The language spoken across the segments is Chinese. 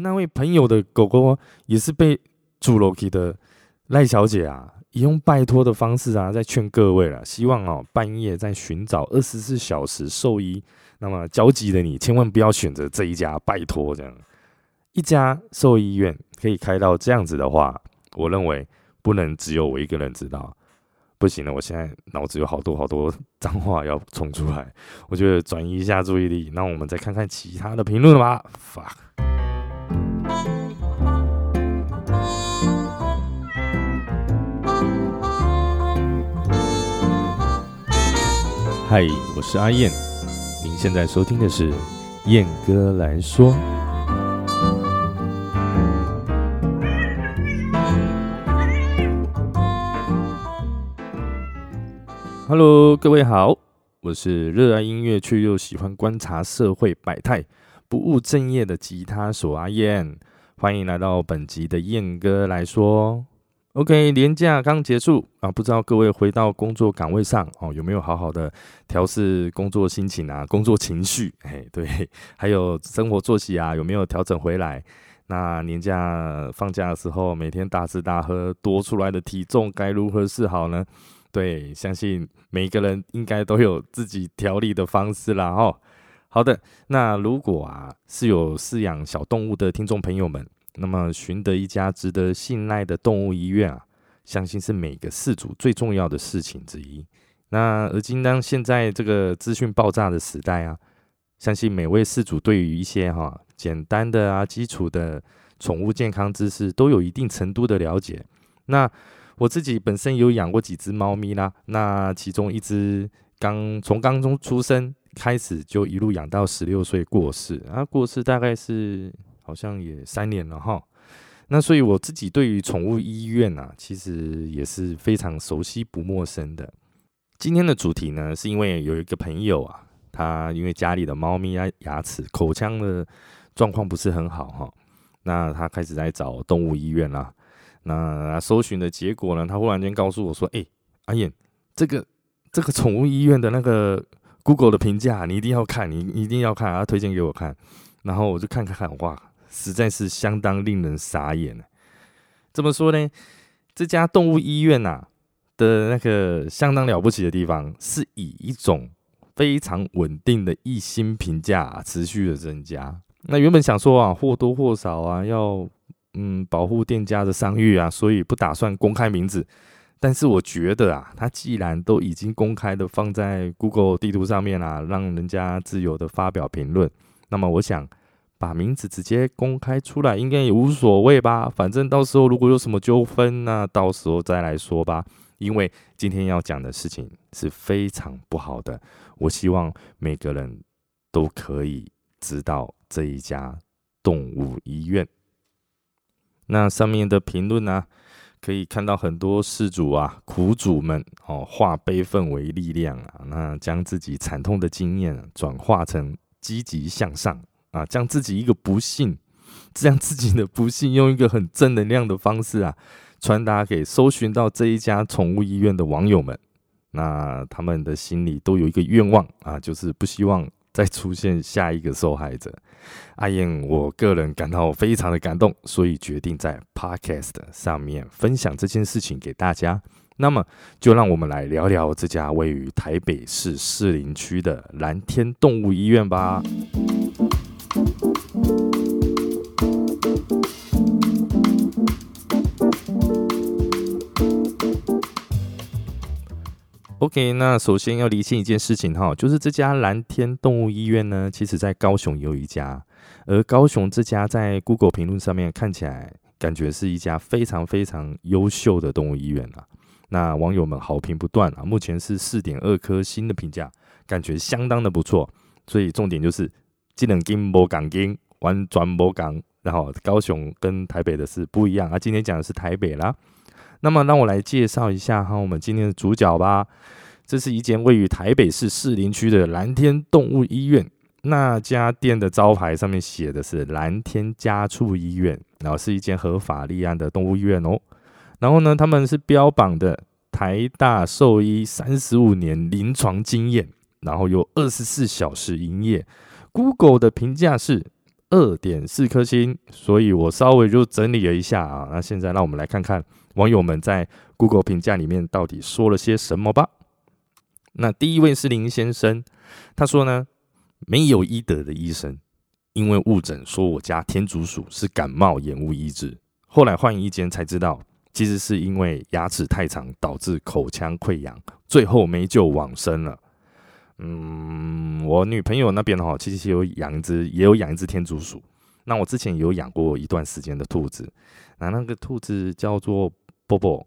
那位朋友的狗狗也是被住楼梯的赖小姐啊，以用拜托的方式啊，在劝各位了，希望哦半夜在寻找二十四小时兽医，那么焦急的你千万不要选择这一家，拜托这样一家兽医院可以开到这样子的话，我认为不能只有我一个人知道。不行了，我现在脑子有好多好多脏话要冲出来，我觉得转移一下注意力，那我们再看看其他的评论吧。发。嗨，我是阿燕，您现在收听的是燕哥来说。Hello，各位好，我是热爱音乐却又喜欢观察社会百态、不务正业的吉他手阿燕，欢迎来到本集的燕哥来说。OK，年假刚结束啊，不知道各位回到工作岗位上哦，有没有好好的调试工作心情啊、工作情绪？哎，对，还有生活作息啊，有没有调整回来？那年假放假的时候，每天大吃大喝，多出来的体重该如何是好呢？对，相信每一个人应该都有自己调理的方式啦。哦，好的，那如果啊是有饲养小动物的听众朋友们，那么寻得一家值得信赖的动物医院啊，相信是每个饲主最重要的事情之一。那而今当现在这个资讯爆炸的时代啊，相信每位饲主对于一些哈简单的啊基础的宠物健康知识都有一定程度的了解。那我自己本身有养过几只猫咪啦，那其中一只刚从刚中出生开始就一路养到十六岁过世，啊，过世大概是好像也三年了哈。那所以我自己对于宠物医院啊，其实也是非常熟悉不陌生的。今天的主题呢，是因为有一个朋友啊，他因为家里的猫咪啊牙齿口腔的状况不是很好哈，那他开始在找动物医院啦。那搜寻的结果呢？他忽然间告诉我说：“哎，阿燕，这个这个宠物医院的那个 Google 的评价，你一定要看，你一定要看，他推荐给我看。然后我就看看看，哇，实在是相当令人傻眼怎么说呢？这家动物医院呐的那个相当了不起的地方，是以一种非常稳定的一星评价持续的增加。那原本想说啊，或多或少啊要。”嗯，保护店家的商誉啊，所以不打算公开名字。但是我觉得啊，他既然都已经公开的放在 Google 地图上面啦，让人家自由的发表评论，那么我想把名字直接公开出来，应该也无所谓吧。反正到时候如果有什么纠纷，那到时候再来说吧。因为今天要讲的事情是非常不好的，我希望每个人都可以知道这一家动物医院。那上面的评论呢，可以看到很多事主啊、苦主们哦，化悲愤为力量啊，那将自己惨痛的经验转化成积极向上啊，将自己一个不幸，将自己的不幸用一个很正能量的方式啊，传达给搜寻到这一家宠物医院的网友们。那他们的心里都有一个愿望啊，就是不希望。再出现下一个受害者，阿燕，我个人感到非常的感动，所以决定在 Podcast 上面分享这件事情给大家。那么，就让我们来聊聊这家位于台北市士林区的蓝天动物医院吧。OK，那首先要理清一件事情哈，就是这家蓝天动物医院呢，其实在高雄有一家，而高雄这家在 Google 评论上面看起来感觉是一家非常非常优秀的动物医院啊。那网友们好评不断啊，目前是四点二颗星的评价，感觉相当的不错。所以重点就是技能金波港金玩转波港，然后高雄跟台北的是不一样啊。今天讲的是台北啦。那么，让我来介绍一下哈，我们今天的主角吧。这是一间位于台北市士林区的蓝天动物医院。那家店的招牌上面写的是蓝天家畜医院，然后是一间合法立案的动物医院哦。然后呢，他们是标榜的台大兽医三十五年临床经验，然后有二十四小时营业。Google 的评价是二点四颗星，所以我稍微就整理了一下啊。那现在让我们来看看网友们在 Google 评价里面到底说了些什么吧。那第一位是林先生，他说呢，没有医德的医生，因为误诊说我家天竺鼠是感冒延误医治，后来换一间才知道，其实是因为牙齿太长导致口腔溃疡，最后没救往生了。嗯，我女朋友那边哈，其实有养一只，也有养一只天竺鼠。那我之前有养过一段时间的兔子，那那个兔子叫做波波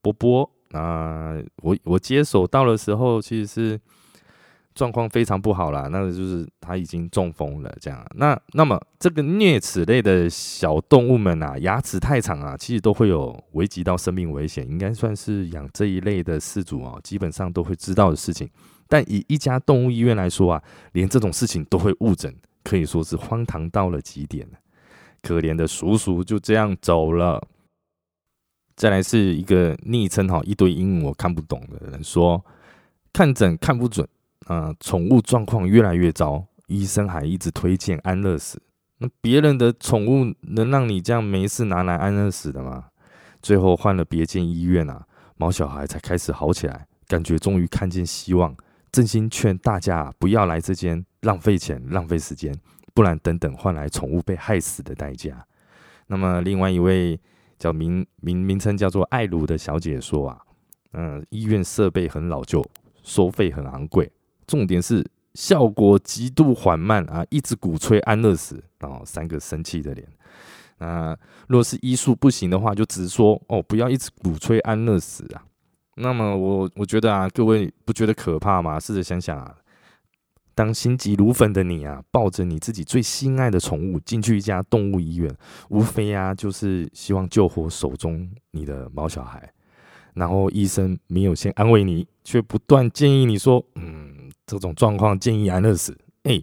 波波。那我我接手到的时候，其实是状况非常不好啦，那个就是它已经中风了，这样。那那么这个啮齿类的小动物们啊，牙齿太长啊，其实都会有危及到生命危险，应该算是养这一类的饲主啊，基本上都会知道的事情。但以一家动物医院来说啊，连这种事情都会误诊，可以说是荒唐到了极点可怜的叔叔就这样走了。再来是一个昵称哈，一堆英文我看不懂的人说，看诊看不准啊，宠物状况越来越糟，医生还一直推荐安乐死。那别人的宠物能让你这样没事拿来安乐死的吗？最后换了别间医院啊，毛小孩才开始好起来，感觉终于看见希望。真心劝大家不要来这间，浪费钱浪费时间，不然等等换来宠物被害死的代价。那么另外一位。叫名名名称叫做艾鲁的小姐说啊，嗯，医院设备很老旧，收费很昂贵，重点是效果极度缓慢啊，一直鼓吹安乐死，然后三个生气的脸。那若是医术不行的话，就直说哦，不要一直鼓吹安乐死啊。那么我我觉得啊，各位不觉得可怕吗？试着想想啊。当心急如焚的你啊，抱着你自己最心爱的宠物进去一家动物医院，无非啊就是希望救活手中你的毛小孩。然后医生没有先安慰你，却不断建议你说：“嗯，这种状况建议安乐死。”哎，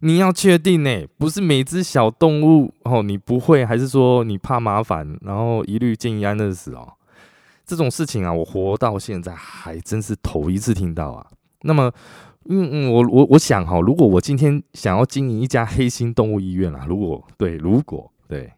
你要确定呢，不是每只小动物哦，你不会，还是说你怕麻烦，然后一律建议安乐死哦？这种事情啊，我活到现在还真是头一次听到啊。那么。嗯嗯，我我我想哈，如果我今天想要经营一家黑心动物医院啦，如果对，如果对，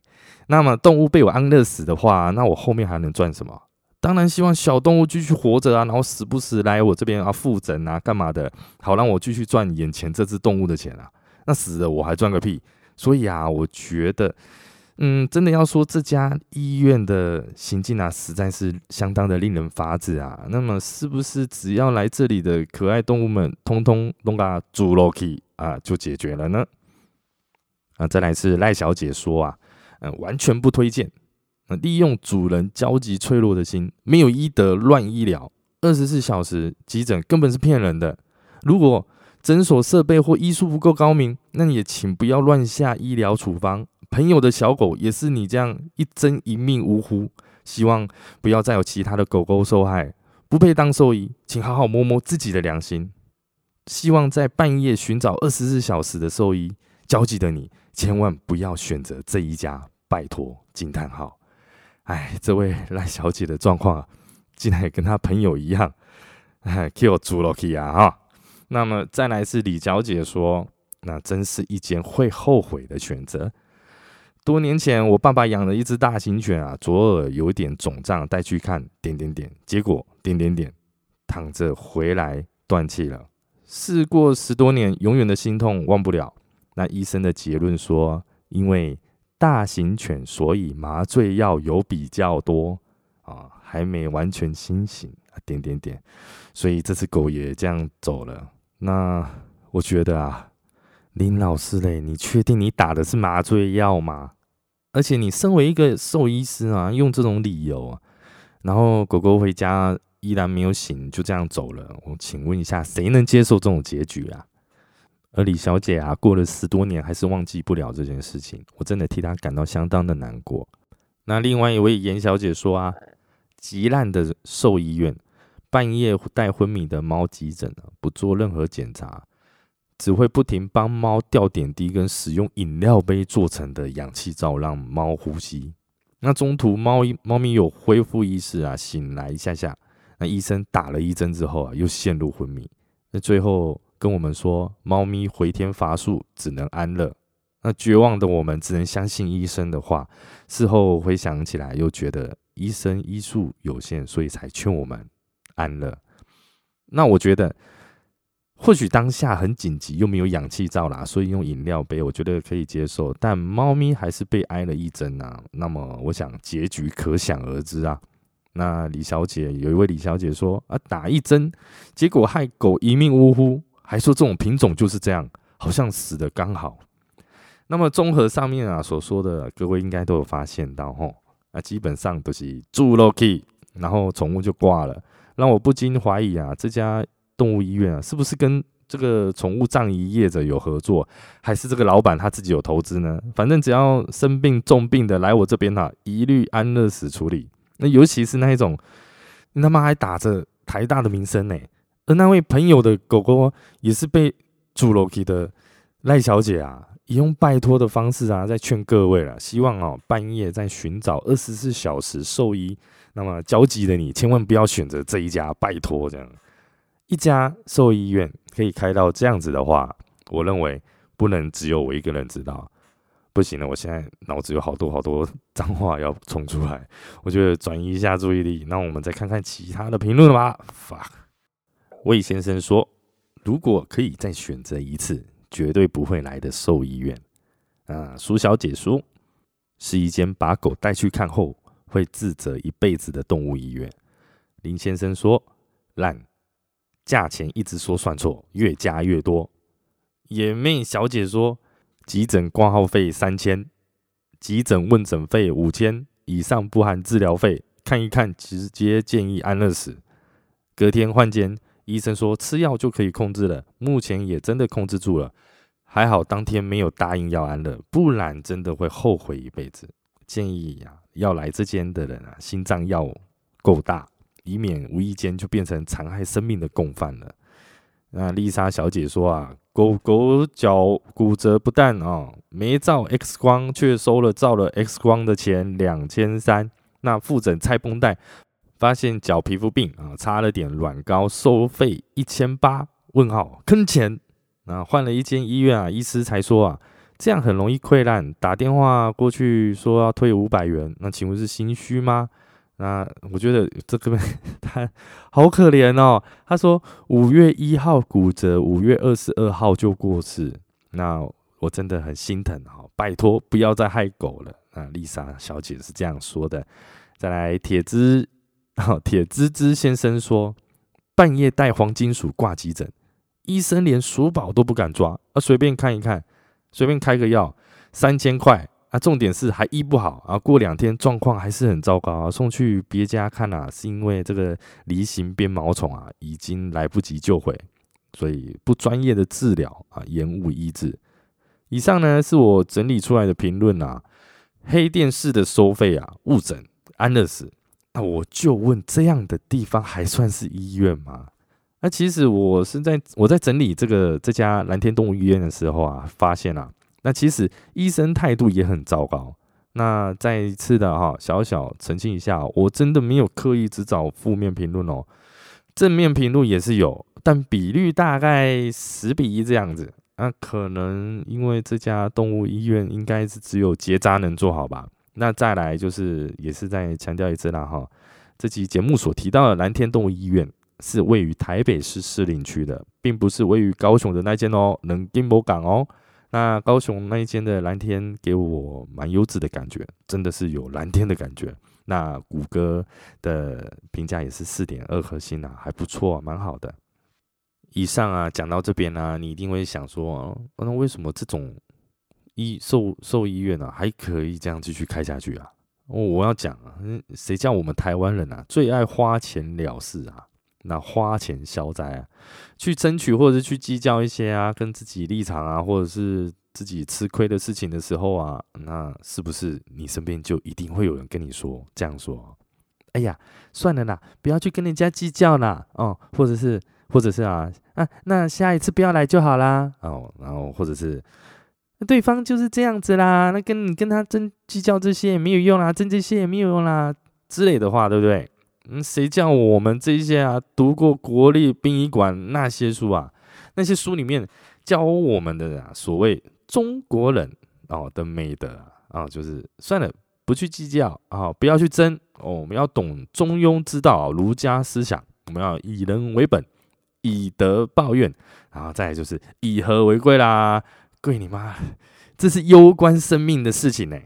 那么动物被我安乐死的话，那我后面还能赚什么？当然希望小动物继续活着啊，然后时不时来我这边啊复诊啊，干嘛的？好让我继续赚眼前这只动物的钱啊。那死了我还赚个屁！所以啊，我觉得。嗯，真的要说这家医院的行径啊，实在是相当的令人发指啊。那么，是不是只要来这里的可爱动物们，通通弄个猪肉去啊，就解决了呢？啊，再来是赖小姐说啊，嗯，完全不推荐。利用主人焦急脆弱的心，没有医德乱医疗，二十四小时急诊根本是骗人的。如果诊所设备或医术不够高明，那也请不要乱下医疗处方。朋友的小狗也是你这样一针一命呜呼，希望不要再有其他的狗狗受害，不配当兽医，请好好摸摸自己的良心。希望在半夜寻找二十四小时的兽医，焦急的你千万不要选择这一家，拜托！惊叹号！哎，这位赖小姐的状况啊，竟然也跟她朋友一样，哎，Q 猪了去啊哈。那么再来是李小姐说，那真是一件会后悔的选择。多年前，我爸爸养了一只大型犬啊，左耳有点肿胀，带去看点点点，结果点点点躺着回来断气了。事过十多年，永远的心痛忘不了。那医生的结论说，因为大型犬，所以麻醉药有比较多啊，还没完全清醒啊，点点点，所以这只狗也这样走了。那我觉得啊，林老师嘞，你确定你打的是麻醉药吗？而且你身为一个兽医师啊，用这种理由啊，然后狗狗回家依然没有醒，就这样走了。我请问一下，谁能接受这种结局啊？而李小姐啊，过了十多年还是忘记不了这件事情，我真的替她感到相当的难过。那另外一位严小姐说啊，极烂的兽医院，半夜带昏迷的猫急诊，不做任何检查。只会不停帮猫吊点滴，跟使用饮料杯做成的氧气罩让猫呼吸。那中途猫猫咪有恢复意识啊，醒来一下下，那医生打了一针之后啊，又陷入昏迷。那最后跟我们说，猫咪回天乏术，只能安乐。那绝望的我们只能相信医生的话。事后回想起来，又觉得医生医术有限，所以才劝我们安乐。那我觉得，或许当下很紧急，又没有氧气罩啦，所以用饮料杯，我觉得可以接受。但猫咪还是被挨了一针啊，那么我想结局可想而知啊。那李小姐有一位李小姐说啊，打一针，结果害狗一命呜呼，还说这种品种就是这样，好像死的刚好。那么综合上面啊所说的，各位应该都有发现到吼，啊基本上都是住 Loki，然后宠物就挂了，让我不禁怀疑啊，这家动物医院啊是不是跟这个宠物葬仪业者有合作，还是这个老板他自己有投资呢？反正只要生病重病的来我这边哈，一律安乐死处理。那尤其是那一种，你他妈还打着台大的名声呢，而那位朋友的狗狗也是被住 Loki 的赖小姐啊。以用拜托的方式啊，在劝各位了，希望哦半夜在寻找二十四小时兽医，那么焦急的你千万不要选择这一家，拜托这样一家兽医院可以开到这样子的话，我认为不能只有我一个人知道，不行了，我现在脑子有好多好多脏话要冲出来，我觉得转移一下注意力，那我们再看看其他的评论吧。fuck，魏先生说，如果可以再选择一次。绝对不会来的兽医院啊！苏小姐说，是一间把狗带去看后会自责一辈子的动物医院。林先生说，烂，价钱一直说算错，越加越多。野妹小姐说，急诊挂号费三千，急诊问诊费五千以上不含治疗费，看一看直接建议安乐死。隔天换间。医生说吃药就可以控制了，目前也真的控制住了，还好当天没有答应要安乐，不然真的会后悔一辈子。建议呀，要来这间的人啊，心脏要够大，以免无意间就变成残害生命的共犯了。那丽莎小姐说啊，狗狗脚骨折不但啊没照 X 光，却收了照了 X 光的钱两千三，那复诊拆绷带。发现脚皮肤病啊，插了点软膏，收费一千八？问号坑钱？那换了一间医院啊，医师才说啊，这样很容易溃烂。打电话过去说要退五百元，那请问是心虚吗？那我觉得这个 他好可怜哦。他说五月一号骨折，五月二十二号就过世。那我真的很心疼啊，拜托不要再害狗了。那丽莎小姐是这样说的。再来铁子。铁滋滋先生说：“半夜带黄金鼠挂急诊，医生连鼠宝都不敢抓，啊，随便看一看，随便开个药，三千块啊！重点是还医不好啊，过两天状况还是很糟糕啊，送去别家看啊，是因为这个梨形鞭毛虫啊，已经来不及救回，所以不专业的治疗啊，延误医治。以上呢是我整理出来的评论啊，黑电视的收费啊，误诊安乐死。”那我就问，这样的地方还算是医院吗？那其实我是在我在整理这个这家蓝天动物医院的时候啊，发现啊，那其实医生态度也很糟糕。那再一次的哈，小小澄清一下，我真的没有刻意只找负面评论哦，正面评论也是有，但比率大概十比一这样子。那可能因为这家动物医院应该是只有结扎能做好吧。那再来就是，也是再强调一次啦哈，这期节目所提到的蓝天动物医院是位于台北市士林区的，并不是位于高雄的那间哦，能金博港哦。那高雄那一间的蓝天给我蛮优质的感觉，真的是有蓝天的感觉。那谷歌的评价也是四点二颗星啊，还不错，蛮好的。以上啊讲到这边呢，你一定会想说，那为什么这种？医兽兽医院啊，还可以这样继续开下去啊！哦，我要讲啊，谁叫我们台湾人啊，最爱花钱了事啊？那花钱消灾啊，去争取或者是去计较一些啊，跟自己立场啊，或者是自己吃亏的事情的时候啊，那是不是你身边就一定会有人跟你说这样说？哎呀，算了啦，不要去跟人家计较啦，哦，或者是，或者是啊啊，那下一次不要来就好啦，哦，然后或者是。对方就是这样子啦，那跟你跟他争计较这些也没有用啦，争这些也没有用啦之类的话，对不对？嗯，谁叫我们这些啊读过国立殡仪馆那些书啊？那些书里面教我们的啊，所谓中国人哦的美德啊，就是算了，不去计较啊，不要去争哦，我们要懂中庸之道，儒家思想，我们要以人为本，以德报怨，然后再就是以和为贵啦，贵你妈，这是攸关生命的事情呢。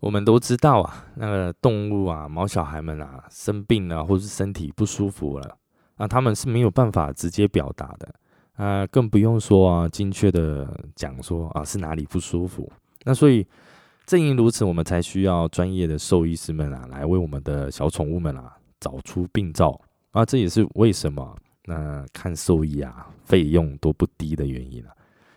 我们都知道啊，那个动物啊，毛小孩们啊，生病了或是身体不舒服了，那他们是没有办法直接表达的，啊，更不用说啊，精确的讲说啊是哪里不舒服。那所以正因如此，我们才需要专业的兽医师们啊，来为我们的小宠物们啊找出病灶啊。这也是为什么那看兽医啊费用都不低的原因啊。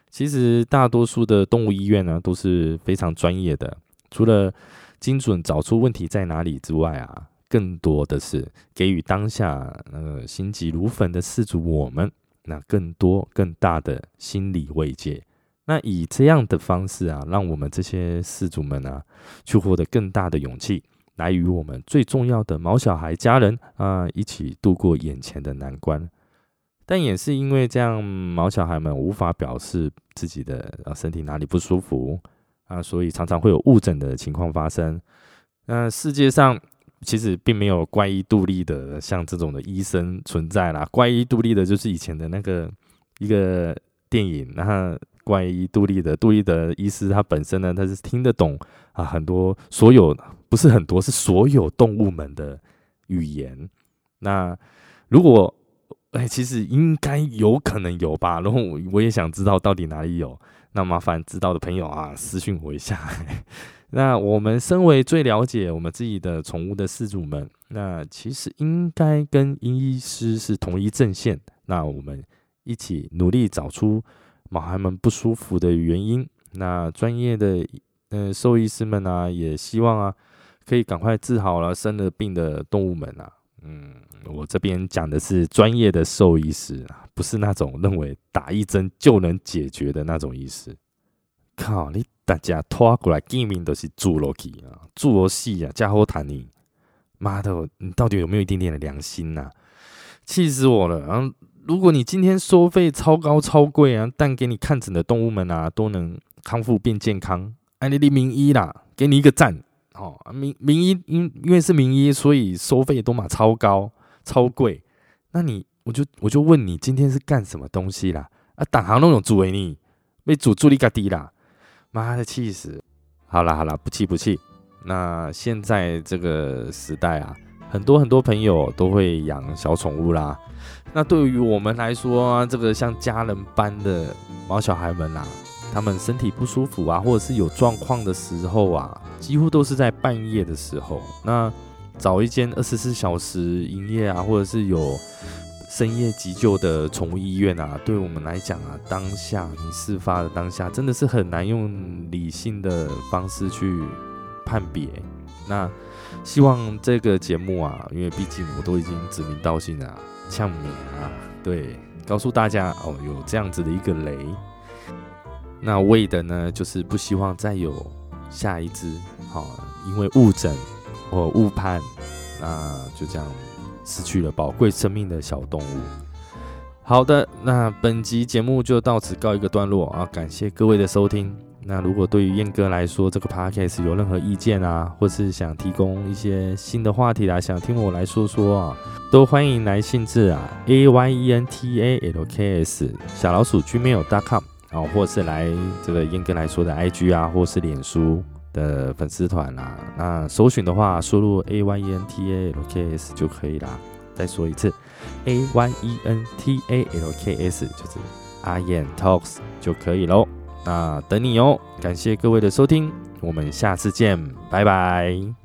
其实大多数的动物医院呢都是非常专业的。除了精准找出问题在哪里之外啊，更多的是给予当下那个心急如焚的事主我们，那更多更大的心理慰藉。那以这样的方式啊，让我们这些事主们啊，去获得更大的勇气，来与我们最重要的毛小孩家人啊，一起度过眼前的难关。但也是因为这样，毛小孩们无法表示自己的啊身体哪里不舒服。啊，所以常常会有误诊的情况发生。那世界上其实并没有怪医杜立的像这种的医生存在啦。怪医杜立的就是以前的那个一个电影，然后怪医杜立的杜立的医师他本身呢，他是听得懂啊很多所有不是很多是所有动物们的语言。那如果哎，其实应该有可能有吧。然后我也想知道到底哪里有。那麻烦知道的朋友啊，私信我一下。那我们身为最了解我们自己的宠物的饲主们，那其实应该跟医师是同一阵线。那我们一起努力找出毛孩们不舒服的原因。那专业的呃兽医师们啊，也希望啊，可以赶快治好了生了病的动物们啊。嗯，我这边讲的是专业的兽医师啊。不是那种认为打一针就能解决的那种意思。靠你大家拖过来见面都是侏罗纪啊，侏罗戏啊，加后谈你，妈的，你到底有没有一点点的良心呐？气死我了！然后，如果你今天收费超高超贵啊，但给你看诊的动物们啊都能康复变健康，哎，你的名医啦，给你一个赞。哦，名名医因因为是名医，所以收费都嘛超高超贵。那你？我就我就问你，今天是干什么东西啦？啊，党行那种主为你被主助力嘎低啦，妈的气死！好啦好啦，不气不气。那现在这个时代啊，很多很多朋友都会养小宠物啦。那对于我们来说，这个像家人般的毛小孩们啊，他们身体不舒服啊，或者是有状况的时候啊，几乎都是在半夜的时候。那找一间二十四小时营业啊，或者是有。深夜急救的宠物医院啊，对我们来讲啊，当下你事发的当下，真的是很难用理性的方式去判别。那希望这个节目啊，因为毕竟我都已经指名道姓啊，呛名啊，对，告诉大家哦，有这样子的一个雷。那为的呢，就是不希望再有下一只，好，因为误诊或误判，那就这样。失去了宝贵生命的小动物。好的，那本集节目就到此告一个段落啊！感谢各位的收听。那如果对于燕哥来说，这个 podcast 有任何意见啊，或是想提供一些新的话题啊，想听我来说说啊，都欢迎来信至啊 a y e n t a l k s 小老鼠 gmail.com 哦，或是来这个燕哥来说的 IG 啊，或是脸书。的粉丝团啦，那搜寻的话，输入 A Y E N T A L K S 就可以啦。再说一次，A Y E N T A L K S 就是阿燕 Talks 就可以喽。那等你哦，感谢各位的收听，我们下次见，拜拜。